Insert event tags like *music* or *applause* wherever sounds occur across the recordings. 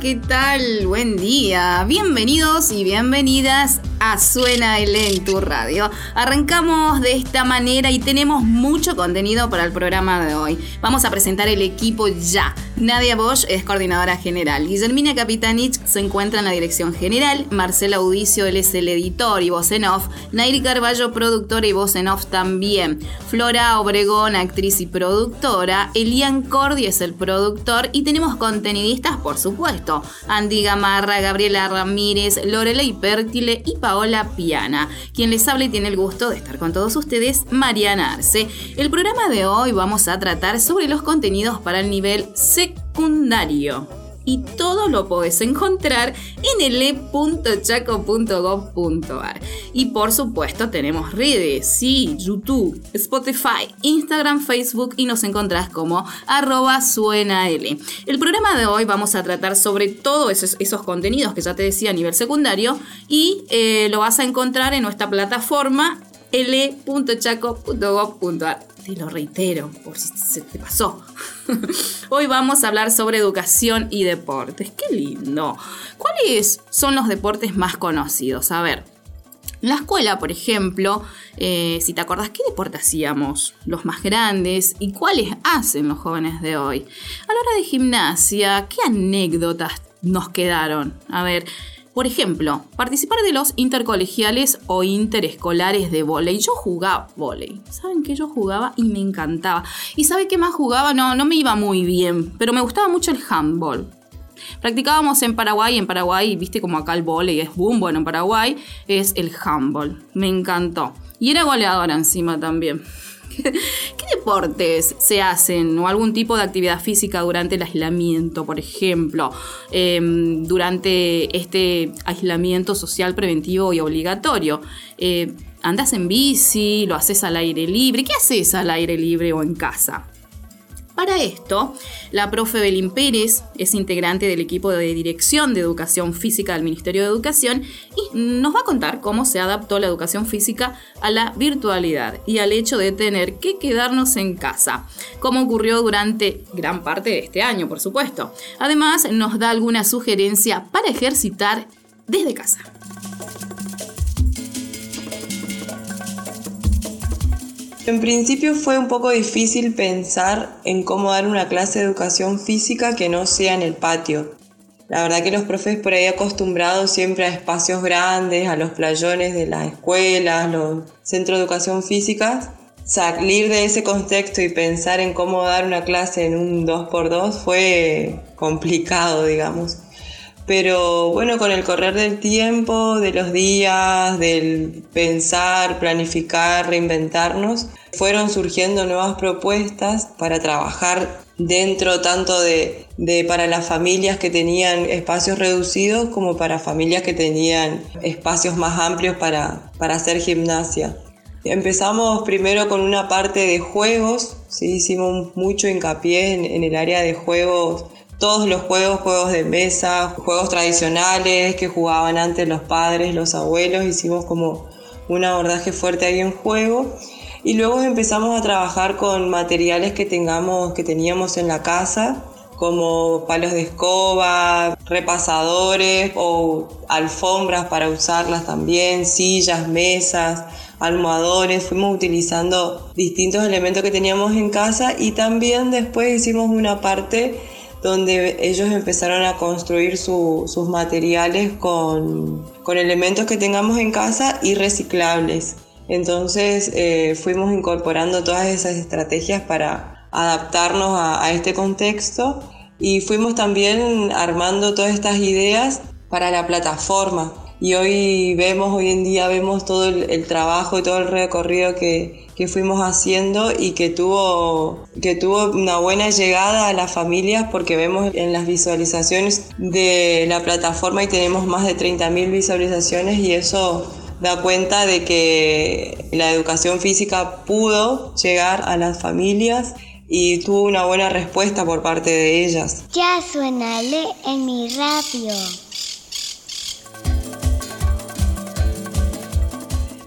¿Qué tal? Buen día. Bienvenidos y bienvenidas Suena el en tu radio. Arrancamos de esta manera y tenemos mucho contenido para el programa de hoy. Vamos a presentar el equipo ya. Nadia Bosch es coordinadora general. Guillermina Capitanich se encuentra en la dirección general. Marcela Audicio, él es el editor y voz en off. Nairi Carballo, productora y voz en off también. Flora Obregón, actriz y productora. Elian Cordi es el productor. Y tenemos contenidistas, por supuesto. Andy Gamarra, Gabriela Ramírez, Lorelei Pértile y Paola Piana. Quien les habla y tiene el gusto de estar con todos ustedes, Mariana Arce. El programa de hoy vamos a tratar sobre los contenidos para el nivel secundario y todo lo podés encontrar en ele.chaco.gov.ar. Y por supuesto tenemos redes, sí, YouTube, Spotify, Instagram, Facebook y nos encontrás como arroba suena. El programa de hoy vamos a tratar sobre todos esos, esos contenidos que ya te decía a nivel secundario y eh, lo vas a encontrar en nuestra plataforma l.chaco.gov.ar te lo reitero, por si se te pasó. *laughs* Hoy vamos a hablar sobre educación y deportes. ¡Qué lindo! ¿Cuáles son los deportes más conocidos? A ver, en la escuela, por ejemplo, eh, si te acordás, ¿qué deporte hacíamos? Los más grandes y cuáles hacen los jóvenes de hoy. A la hora de gimnasia, ¿qué anécdotas nos quedaron? A ver, por ejemplo, participar de los intercolegiales o interescolares de volei. Yo jugaba volei. ¿Saben que yo jugaba y me encantaba? ¿Y sabe qué más jugaba? No, no me iba muy bien, pero me gustaba mucho el handball. Practicábamos en Paraguay, en Paraguay, viste como acá el volei es boom, bueno, en Paraguay es el handball. Me encantó. Y era goleadora encima también. *laughs* ¿Qué deportes se hacen o algún tipo de actividad física durante el aislamiento, por ejemplo, em, durante este aislamiento social preventivo y obligatorio? Eh, ¿Andas en bici? ¿Lo haces al aire libre? ¿Qué haces al aire libre o en casa? Para esto, la profe Belín Pérez es integrante del equipo de dirección de educación física del Ministerio de Educación y nos va a contar cómo se adaptó la educación física a la virtualidad y al hecho de tener que quedarnos en casa, como ocurrió durante gran parte de este año, por supuesto. Además, nos da alguna sugerencia para ejercitar desde casa. En principio fue un poco difícil pensar en cómo dar una clase de educación física que no sea en el patio. La verdad que los profes por ahí acostumbrados siempre a espacios grandes, a los playones de las escuelas, los centros de educación física, salir de ese contexto y pensar en cómo dar una clase en un 2x2 fue complicado, digamos. Pero bueno, con el correr del tiempo, de los días, del pensar, planificar, reinventarnos, fueron surgiendo nuevas propuestas para trabajar dentro tanto de, para las familias que tenían espacios reducidos como para familias que tenían espacios más amplios para, hacer gimnasia. Empezamos primero con una parte de juegos, ¿sí? hicimos mucho hincapié en el área de juegos todos los juegos, juegos de mesa, juegos tradicionales que jugaban antes los padres, los abuelos, hicimos como un abordaje fuerte ahí en juego. Y luego empezamos a trabajar con materiales que tengamos, que teníamos en la casa, como palos de escoba, repasadores o alfombras para usarlas también, sillas, mesas, almohadones, fuimos utilizando distintos elementos que teníamos en casa y también después hicimos una parte donde ellos empezaron a construir sus materiales con, elementos que tengamos en casa y reciclables. Entonces eh, fuimos incorporando todas esas estrategias para adaptarnos a, este contexto y fuimos también armando todas estas ideas para la plataforma. Y hoy vemos, hoy en día vemos todo el trabajo y todo el recorrido que, que fuimos haciendo y que tuvo, que tuvo una buena llegada a las familias porque vemos en las visualizaciones de la plataforma y tenemos más de 30.000 visualizaciones y eso da cuenta de que la educación física pudo llegar a las familias y tuvo una buena respuesta por parte de ellas. Ya suena en mi radio.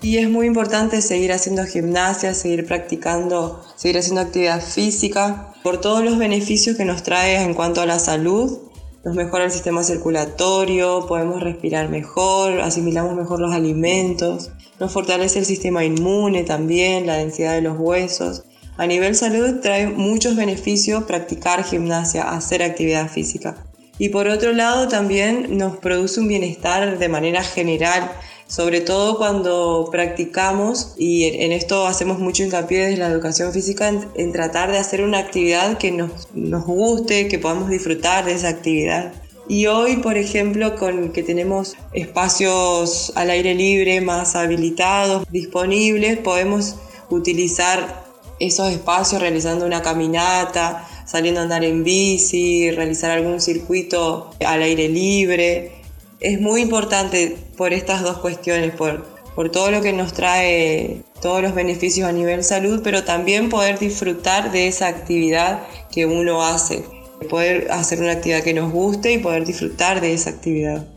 Y es muy importante seguir haciendo gimnasia, seguir practicando, seguir haciendo actividad física, por todos los beneficios que nos trae en cuanto a la salud. Nos mejora el sistema circulatorio, podemos respirar mejor, asimilamos mejor los alimentos, nos fortalece el sistema inmune también, la densidad de los huesos. A nivel salud trae muchos beneficios practicar gimnasia, hacer actividad física. Y por otro lado también nos produce un bienestar de manera general sobre todo cuando practicamos, y en esto hacemos mucho hincapié desde la educación física, en, tratar de hacer una actividad que nos, nos guste, que podamos disfrutar de esa actividad. Y hoy, por ejemplo, con que tenemos espacios al aire libre más habilitados, disponibles, podemos utilizar esos espacios realizando una caminata, saliendo a andar en bici, realizar algún circuito al aire libre es muy importante por estas dos cuestiones, por, por todo lo que nos trae, todos los beneficios a nivel salud, pero también poder disfrutar de esa actividad que uno hace, poder hacer una actividad que nos guste y poder disfrutar de esa actividad.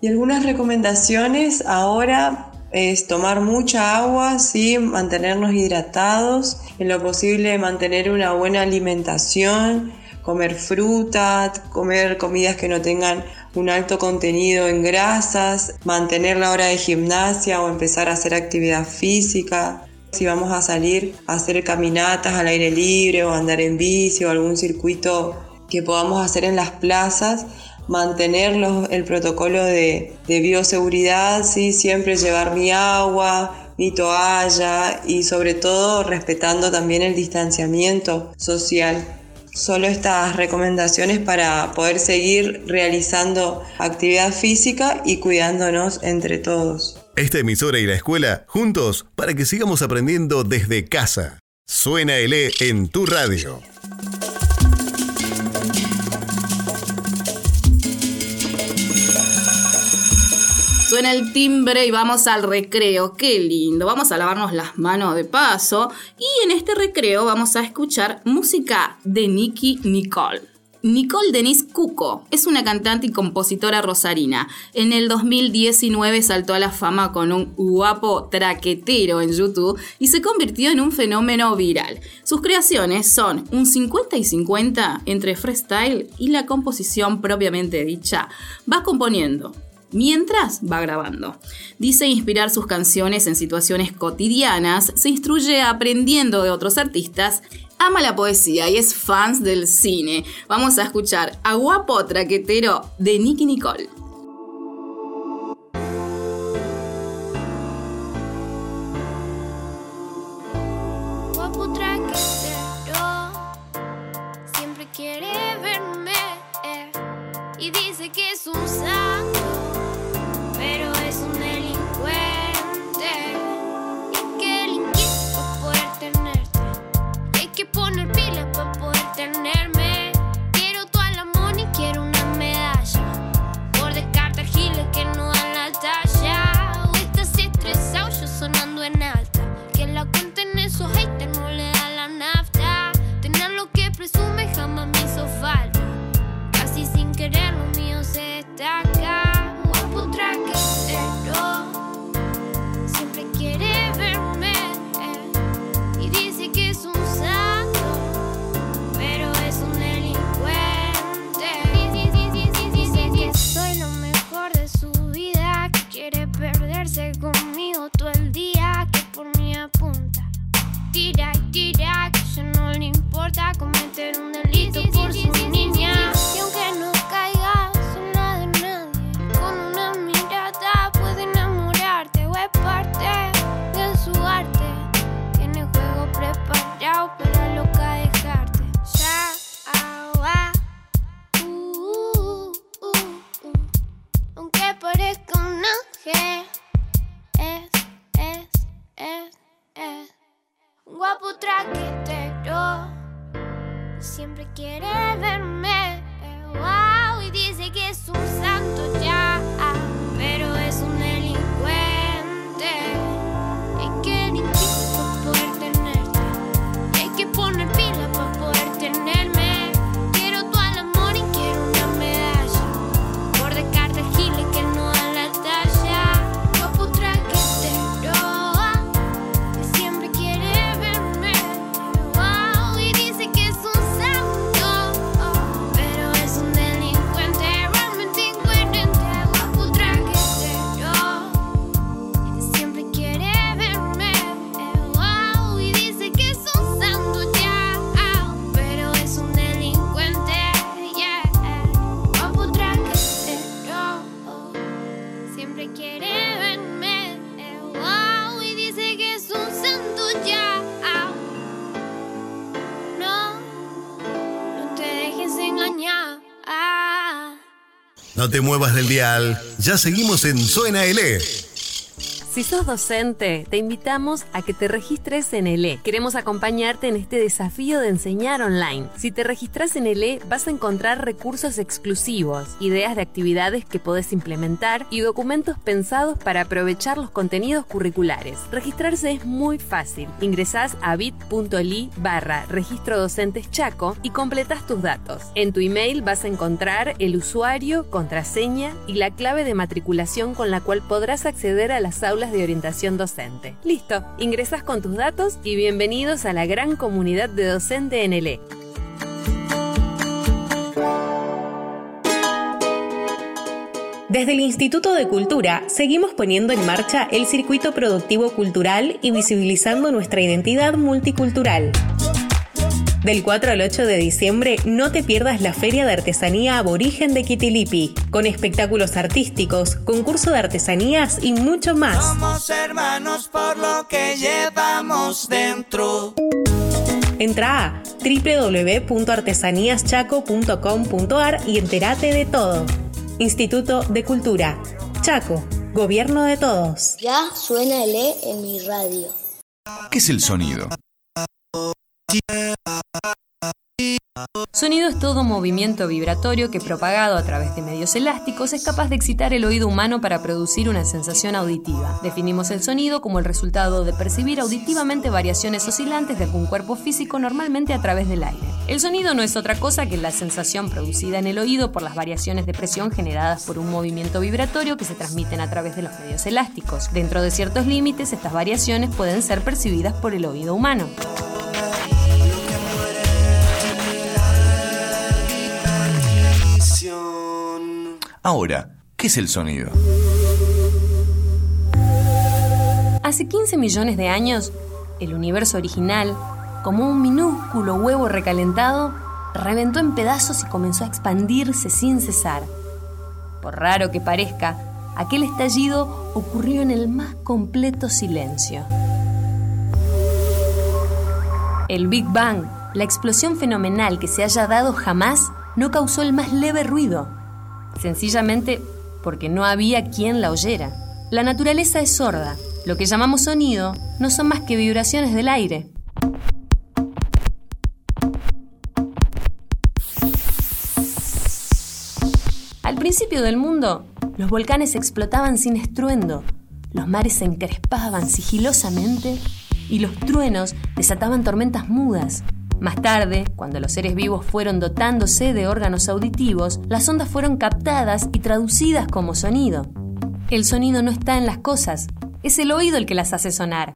Y algunas recomendaciones ahora es tomar mucha agua, ¿sí? mantenernos hidratados, en lo posible mantener una buena alimentación, comer fruta, comer comidas que no tengan un alto contenido en grasas, mantener la hora de gimnasia o empezar a hacer actividad física. Si vamos a salir a hacer caminatas al aire libre o andar en bici o algún circuito que podamos hacer en las plazas, mantener el protocolo de, bioseguridad, ¿sí? siempre llevar mi agua, mi toalla y sobre todo respetando también el distanciamiento social solo estas recomendaciones para poder seguir realizando actividad física y cuidándonos entre todos. Esta emisora y la escuela juntos para que sigamos aprendiendo desde casa. Suena el E en tu radio. El timbre y vamos al recreo. Qué lindo. Vamos a lavarnos las manos de paso. Y en este recreo vamos a escuchar música de Nicky Nicole. Nicole Denise Cuco es una cantante y compositora rosarina. En el 2019 saltó a la fama con un guapo traquetero en YouTube y se convirtió en un fenómeno viral. Sus creaciones son un 50 y 50 entre freestyle y la composición propiamente dicha. Va componiendo mientras va grabando. Dice inspirar sus canciones en situaciones cotidianas, se instruye aprendiendo de otros artistas, ama la poesía y es fans del cine. Vamos a escuchar a Guapo Traquetero de Nicky Nicole. presume jamás me hizo falta. Casi sin querer lo te muevas del dial. Ya seguimos en Suena L. Si sos docente, te invitamos a que te registres en ELE. Queremos acompañarte en este desafío de enseñar online. Si te registras en ELE, vas a encontrar recursos exclusivos, ideas de actividades que podés implementar y documentos pensados para aprovechar los contenidos curriculares. Registrarse es muy fácil. Ingresás a bit.ly barra registro docentes Chaco y completas tus datos. En tu email vas a encontrar el usuario, contraseña y la clave de matriculación con la cual podrás acceder a las aulas de orientación docente. Listo, ingresas con tus datos y bienvenidos a la gran comunidad de docente en ELE. Desde el Instituto de Cultura seguimos poniendo en marcha el circuito productivo cultural y visibilizando nuestra identidad multicultural. Del 4 al 8 de diciembre no te pierdas la Feria de Artesanía Aborigen de Kitilipi, con espectáculos artísticos, concurso de artesanías y mucho más. Somos hermanos por lo que llevamos dentro. Entra a www.artesaníaschaco.com.ar y entérate de todo. Instituto de Cultura. Chaco. Gobierno de todos. Ya suena el E en mi radio. ¿Qué es el sonido? Sonido es todo movimiento vibratorio que propagado a través de medios elásticos es capaz de excitar el oído humano para producir una sensación auditiva. Definimos el sonido como el resultado de percibir auditivamente variaciones oscilantes de algún cuerpo físico normalmente a través del aire. El sonido no es otra cosa que la sensación producida en el oído por las variaciones de presión generadas por un movimiento vibratorio que se transmiten a través de los medios elásticos. Dentro de ciertos límites, estas variaciones pueden ser percibidas por el oído humano. Ahora, ¿qué es el sonido? Hace 15 millones de años, el universo original, como un minúsculo huevo recalentado, reventó en pedazos y comenzó a expandirse sin cesar. Por raro que parezca, aquel estallido ocurrió en el más completo silencio. El Big Bang, la explosión fenomenal que se haya dado jamás, no causó el más leve ruido, sencillamente porque no había quien la oyera. La naturaleza es sorda. Lo que llamamos sonido no son más que vibraciones del aire. Al principio del mundo, los volcanes explotaban sin estruendo, los mares se encrespaban sigilosamente y los truenos desataban tormentas mudas. Más tarde, cuando los seres vivos fueron dotándose de órganos auditivos, las ondas fueron captadas y traducidas como sonido. El sonido no está en las cosas, es el oído el que las hace sonar.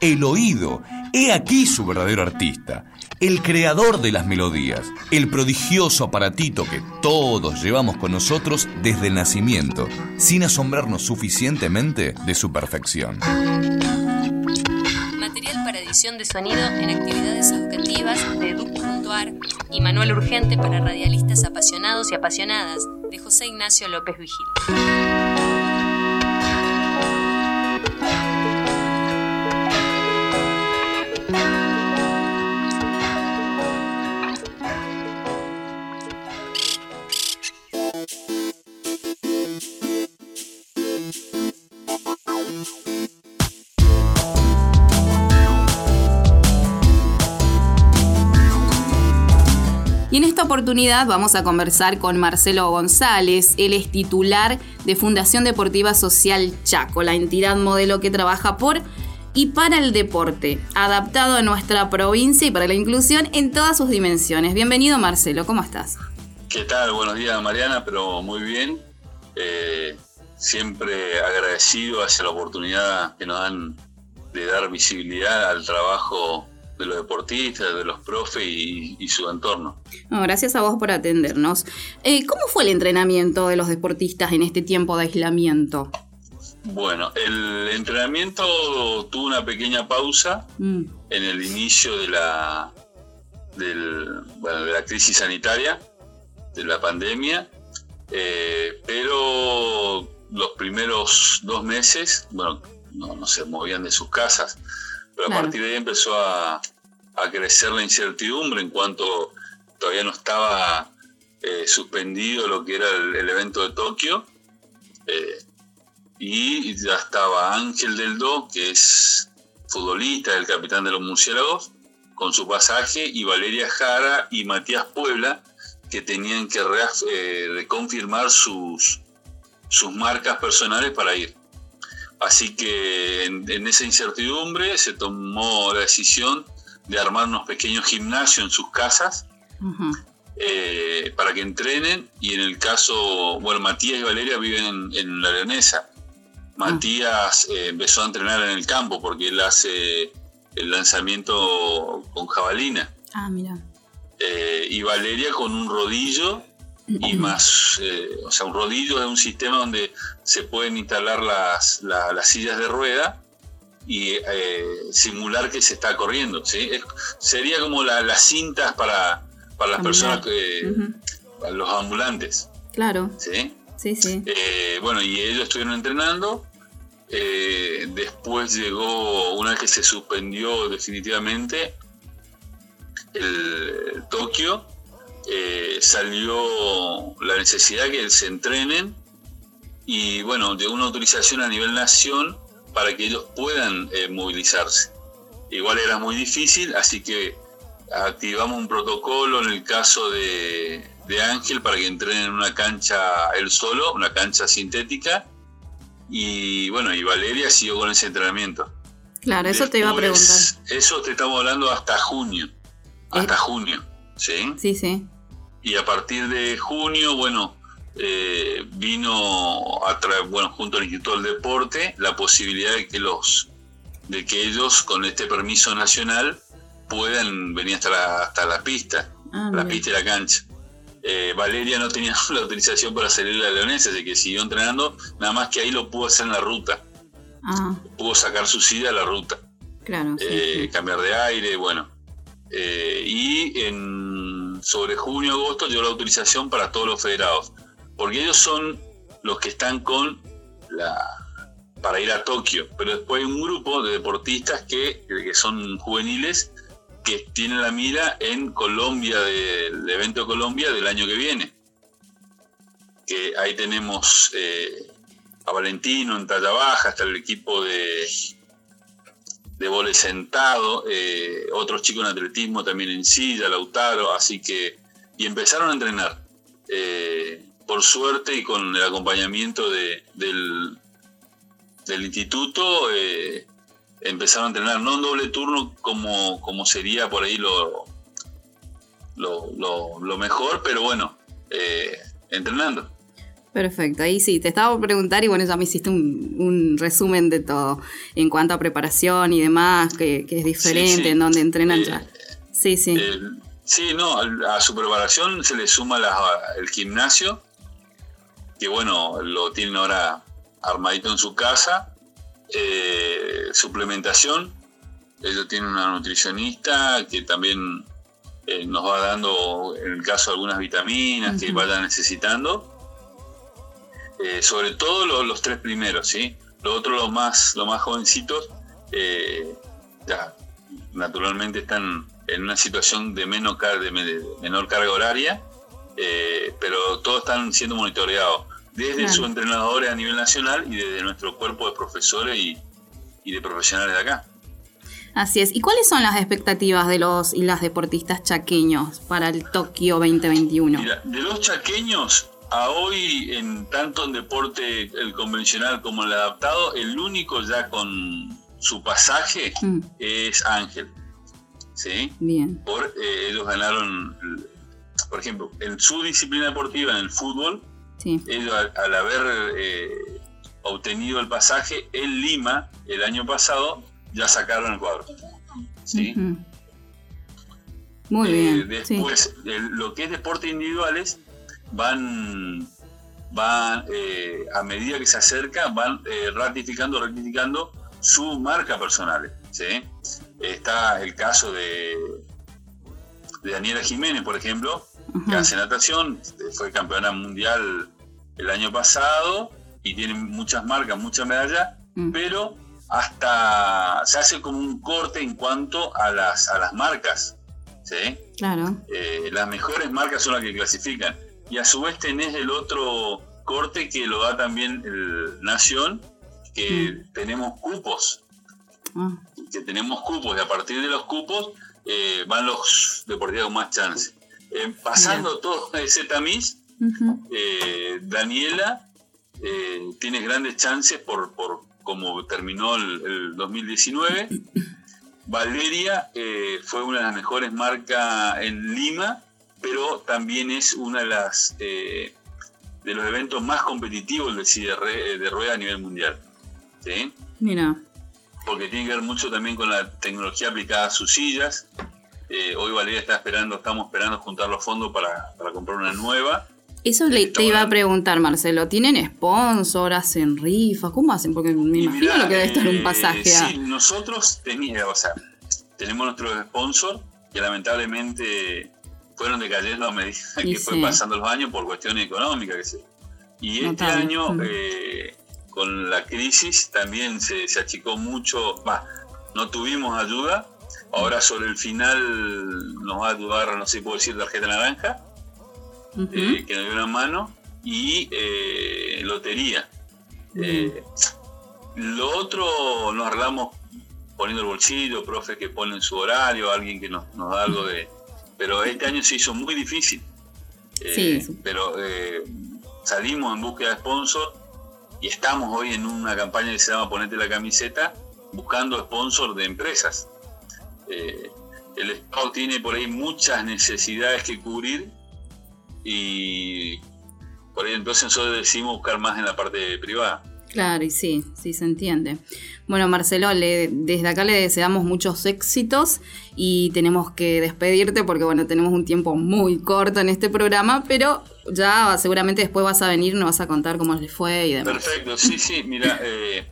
El oído. He aquí su verdadero artista, el creador de las melodías, el prodigioso aparatito que todos llevamos con nosotros desde el nacimiento, sin asombrarnos suficientemente de su perfección. Material para edición de sonido en actividades educativas de Edu.ar y manual urgente para radialistas apasionados y apasionadas de José Ignacio López Vigil. Vamos a conversar con Marcelo González. Él es titular de Fundación Deportiva Social Chaco, la entidad modelo que trabaja por y para el deporte, adaptado a nuestra provincia y para la inclusión en todas sus dimensiones. Bienvenido Marcelo, ¿cómo estás? ¿Qué tal? Buenos días Mariana, pero muy bien. Eh, siempre agradecido hacia la oportunidad que nos dan de dar visibilidad al trabajo de los deportistas, de los profes y, su entorno. gracias a vos por atendernos. Eh, ¿Cómo fue el entrenamiento de los deportistas en este tiempo de aislamiento? Bueno, el entrenamiento tuvo una pequeña pausa mm. en el inicio de la, de la crisis sanitaria, de la pandemia, eh, pero los primeros dos meses, bueno, no, se movían de sus casas, pero a partir de ahí empezó a, crecer la incertidumbre en cuanto todavía no estaba eh, suspendido lo que era el, evento de Tokio. Eh, y ya estaba Ángel del Do, que es futbolista, el capitán de los murciélagos, con su pasaje, y Valeria Jara y Matías Puebla, que tenían que eh, reconfirmar sus, sus marcas personales para ir. Así que en, esa incertidumbre se tomó la decisión de armar unos pequeños gimnasios en sus casas eh, para que entrenen y en el caso, bueno, Matías y Valeria viven en, la leonesa. Matías eh, empezó a entrenar en el campo porque él hace el lanzamiento con jabalina. Ah, mira. Eh, y Valeria con un rodillo y más, eh, o sea, un rodillo es un sistema donde se pueden instalar las, las sillas de rueda y eh, simular que se está corriendo. ¿sí? sería como las cintas para, para las personas, que, para los ambulantes. Claro. ¿sí? Sí, sí. Eh, bueno, y ellos estuvieron entrenando. después llegó, una vez que se suspendió definitivamente, el Tokio, eh, salió la necesidad que se entrenen y bueno, de una autorización a nivel nación para que ellos puedan eh, movilizarse. Igual era muy difícil, así que activamos un protocolo en el caso de, Ángel para que entrenen en una cancha él solo, una cancha sintética. Y bueno, y Valeria siguió con ese entrenamiento. Claro, eso te iba a preguntar. Eso te estamos hablando hasta junio. Hasta junio, ¿sí? Sí, sí y a partir de junio, bueno, eh, vino a traer, bueno, junto al Instituto del Deporte, la posibilidad de que los, de que ellos con este permiso nacional puedan venir hasta la, hasta la pista, ah, la pista y la cancha. Eh, Valeria no tenía *laughs* la autorización para salir a la leonesa, así que siguió entrenando, nada más que ahí lo pudo hacer en la ruta. Ah. Pudo sacar su silla a la ruta. Claro. Eh, cambiar de aire, bueno. y en sobre junio, agosto, dio la autorización para todos los federados, porque ellos son los que están con la para ir a Tokio, pero después hay un grupo de deportistas que, que son juveniles que tienen la mira en Colombia, del evento de Colombia del año que viene. Que ahí tenemos eh, a Valentino en talla baja, hasta el equipo de, de vole sentado, eh, otros chicos en atletismo también en silla, Lautaro, así que, y empezaron a entrenar. Eh, por suerte y con el acompañamiento de, del, del instituto, eh, empezaron a entrenar, no en doble turno como, como sería por ahí lo, lo, lo mejor, pero bueno, entrenando. Perfecto, ahí sí, te estaba por preguntar y bueno, ya me hiciste un, resumen de todo en cuanto a preparación y demás, que, es diferente, en donde entrenan ya. Eh, sí, sí. Eh, sí, no, a su preparación se le suma el gimnasio, que bueno, lo tienen ahora armadito en su casa, eh, suplementación, ellos tienen una nutricionista que también nos va dando, en el caso, algunas vitaminas que vayan necesitando eh, sobre todo los, tres primeros, ¿sí? Los otros, los más, los más jovencitos, eh, ya naturalmente están en una situación de, menor, de menor carga horaria, eh, pero todos están siendo monitoreados desde su entrenadores a nivel nacional y desde nuestro cuerpo de profesores y, y de profesionales de acá. Así es. ¿Y cuáles son las expectativas de los y las deportistas chaqueños para el Tokio 2021? Mira, de los chaqueños a hoy, en tanto en deporte el convencional como el adaptado, el único ya con su pasaje mm. es Ángel. ¿Sí? Bien. Por, eh, ellos ganaron, por ejemplo, en su disciplina deportiva, en el fútbol, ellos al, haber eh, obtenido el pasaje en Lima el año pasado, ya sacaron el cuadro. ¿Sí? Muy bien. Eh, después, lo que es deporte individuales, van, van eh, a medida que se acerca, van eh, ratificando, ratificando su marca personal. ¿sí? Está el caso de, de Daniela Jiménez, por ejemplo, que hace natación, fue campeona mundial el año pasado y tiene muchas marcas, muchas medallas, mm. pero hasta se hace como un corte en cuanto a las, a las marcas. ¿sí? Claro. Eh, las mejores marcas son las que clasifican. Y a su vez tenés el otro corte que lo da también el Nación, que mm. tenemos cupos. Ah. Que tenemos cupos y a partir de los cupos eh, van los deportivos con más chance. Eh, pasando todo ese tamiz, Daniela tiene grandes chances por, por como terminó el, 2019. *clears throat* Valeria eh, fue una de las mejores marcas en Lima, pero también es una de las eh, de los eventos más competitivos de, de rueda a nivel mundial. ¿sí? Mira. Porque tiene que ver mucho también con la tecnología aplicada a sus sillas. Eh, hoy Valeria está esperando, estamos esperando juntar los fondos para, para comprar una nueva. Eso le, te iba a preguntar, Marcelo. ¿Tienen sponsor? ¿Hacen rifas? ¿Cómo hacen? Porque me imagino lo que debe estar un eh, pasaje. Sí, nosotros teníamos, o sea, tenemos nuestros sponsors que lamentablemente fueron decayendo a medida que fue pasando los años por cuestiones económicas. Que sé. Y este año, eh, con la crisis, también se, se achicó mucho. Va, no tuvimos ayuda. Ahora sobre el final nos va a ayudar, no sé si puedo decir, tarjeta naranja eh, que nos dio una mano, y eh, lotería. Eh, lo otro nos arreglamos poniendo el bolsillo, profe que ponen su horario, alguien que nos, da algo de... Pero este año se hizo muy difícil. Pero salimos en búsqueda de sponsor y estamos hoy en una campaña que se llama Ponete la camiseta, buscando sponsor de empresas. el Estado tiene por ahí muchas necesidades que cubrir y por ahí entonces nosotros decidimos buscar más en la parte privada. Claro, y sí, sí se entiende. Bueno, Marcelo, le, desde acá le deseamos muchos éxitos y tenemos que despedirte porque, bueno, tenemos un tiempo muy corto en este programa, pero ya seguramente después vas a venir, nos vas a contar cómo les fue y demás. Perfecto, sí, sí, mira, *laughs* eh,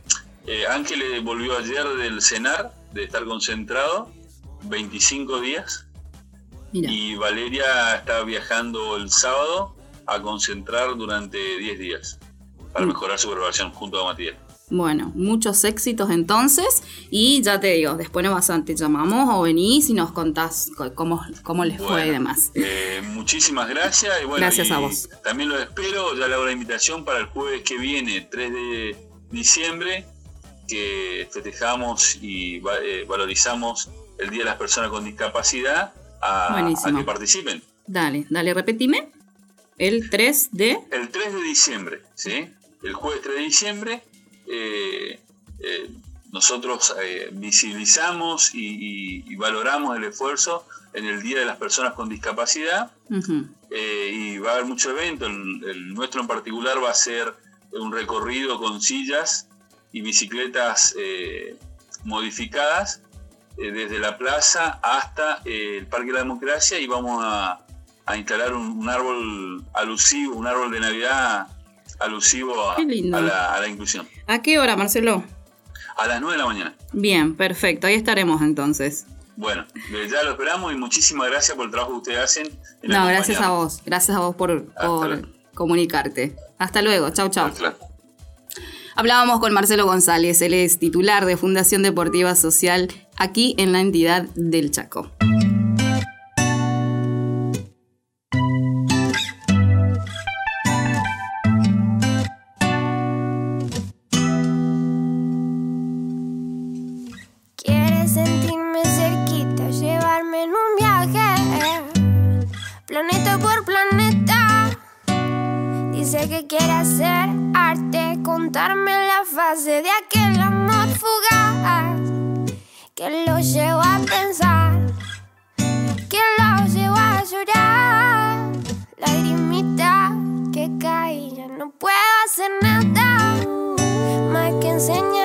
eh, Ángel volvió ayer del cenar, de estar concentrado, 25 días, y Valeria está viajando el sábado a concentrar durante 10 días para mm. mejorar su preparación junto a Matías. Bueno, muchos éxitos entonces y ya te digo, después nos vas te llamamos o venís y nos contás cómo, cómo les fue y demás. Eh, muchísimas gracias y bueno, gracias a vos. También los espero, ya le hago la invitación para el jueves que viene, 3 de diciembre, que festejamos y eh, valorizamos el Día de las Personas con Discapacidad a, que participen. Dale, dale, repetime. El 3 de... El 3 de diciembre, ¿sí? El jueves 3 de diciembre eh, eh, nosotros eh, visibilizamos y, valoramos el esfuerzo en el Día de las Personas con Discapacidad y va a haber mucho evento. El, nuestro en particular va a ser un recorrido con sillas y bicicletas modificadas desde la plaza hasta el Parque de la Democracia y vamos a, instalar un, árbol alusivo, un árbol de Navidad alusivo a, la, inclusión. ¿A qué hora, Marcelo? A las 9 de la mañana. Bien, perfecto, ahí estaremos entonces. Bueno, ya lo esperamos y muchísimas gracias por el trabajo que ustedes hacen. No, gracias a vos, gracias a vos por, comunicarte. Hasta luego, chau, chau. Hablábamos con Marcelo González, él es titular de Fundación Deportiva Social aquí en la entidad del Chaco. Quiere hacer arte, contarme la fase de aquel amor fugaz que lo llevo a pensar, que lo llevo a llorar. Lagrimita que cae, ya no puedo hacer nada más que enseñarte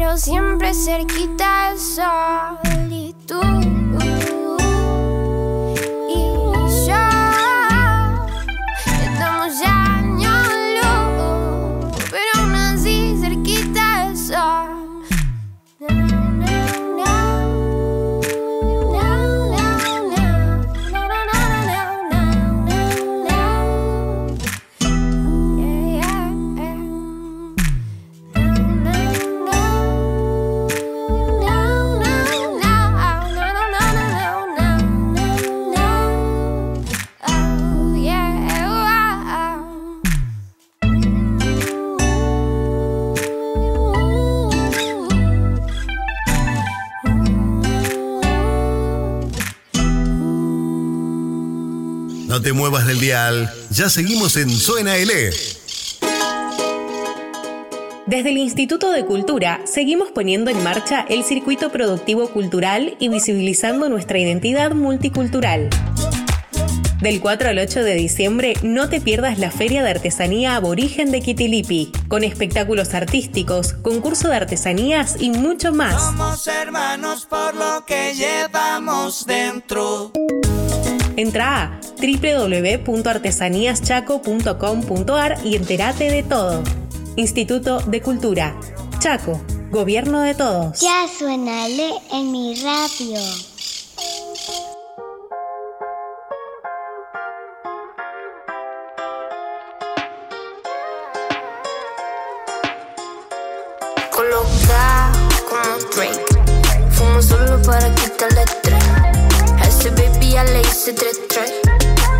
pero siempre cerquita del sol muevas del dial, ya seguimos en Suena L. Desde el Instituto de Cultura seguimos poniendo en marcha el circuito productivo cultural y visibilizando nuestra identidad multicultural. Del 4 al 8 de diciembre no te pierdas la Feria de Artesanía Aborigen de Kitilipi, con espectáculos artísticos, concurso de artesanías y mucho más. Somos hermanos por lo que llevamos dentro. Entra a www.artesaníaschaco.com.ar y entérate de todo. Instituto de Cultura. Chaco. Gobierno de todos. Ya suenale en mi radio. Colocado como Drake. Fumo solo para quitarle estrés. Ese baby ya le hice tres tres.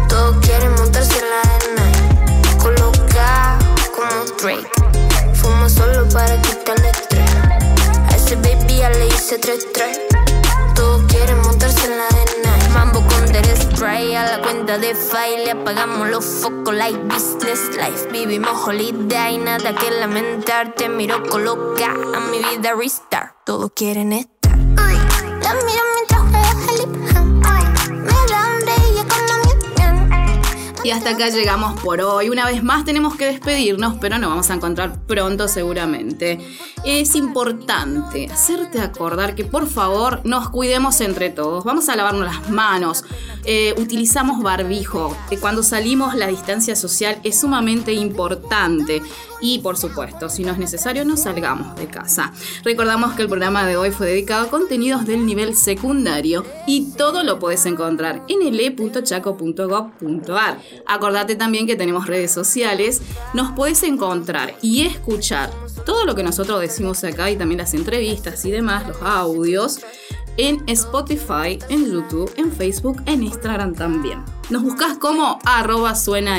Todos quieren montarse en la arena. Colocado como Drake. Fumo solo para quitarle estrés. A ese baby ya le hice tres tres. Todos quieren montarse en la arena. Mambo con Derek Spray a la cuenta de file. Le apagamos los focos like business life. Vivimos holiday, nada que lamentar. Te miro coloca a mi vida restart. Todos quieren estar. Y hasta acá llegamos por hoy. Una vez más tenemos que despedirnos, pero nos vamos a encontrar pronto seguramente. Es importante hacerte acordar que por favor nos cuidemos entre todos. Vamos a lavarnos las manos. Eh, utilizamos barbijo. Cuando salimos la distancia social es sumamente importante. Y por supuesto, si no es necesario, no salgamos de casa. Recordamos que el programa de hoy fue dedicado a contenidos del nivel secundario y todo lo puedes encontrar en ele.chaco.gov.ar. Acordate también que tenemos redes sociales. Nos puedes encontrar y escuchar todo lo que nosotros decimos acá y también las entrevistas y demás, los audios, en Spotify, en YouTube, en Facebook, en Instagram también. Nos buscas como arroba suena.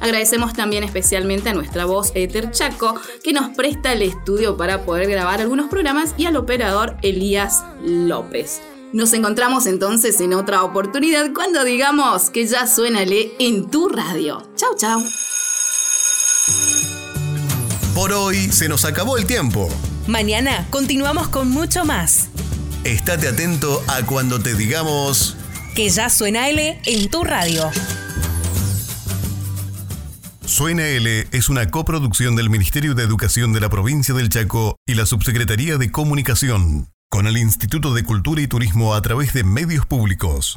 Agradecemos también especialmente a nuestra voz Ether Chaco que nos presta el estudio para poder grabar algunos programas y al operador Elías López. Nos encontramos entonces en otra oportunidad cuando digamos que ya suena L en tu radio. Chau, chau. Por hoy se nos acabó el tiempo. Mañana continuamos con mucho más. Estate atento a cuando te digamos que ya suena L en tu radio. Suena L es una coproducción del Ministerio de Educación de la provincia del Chaco y la Subsecretaría de Comunicación, con el Instituto de Cultura y Turismo a través de medios públicos.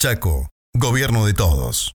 Chaco, Gobierno de Todos.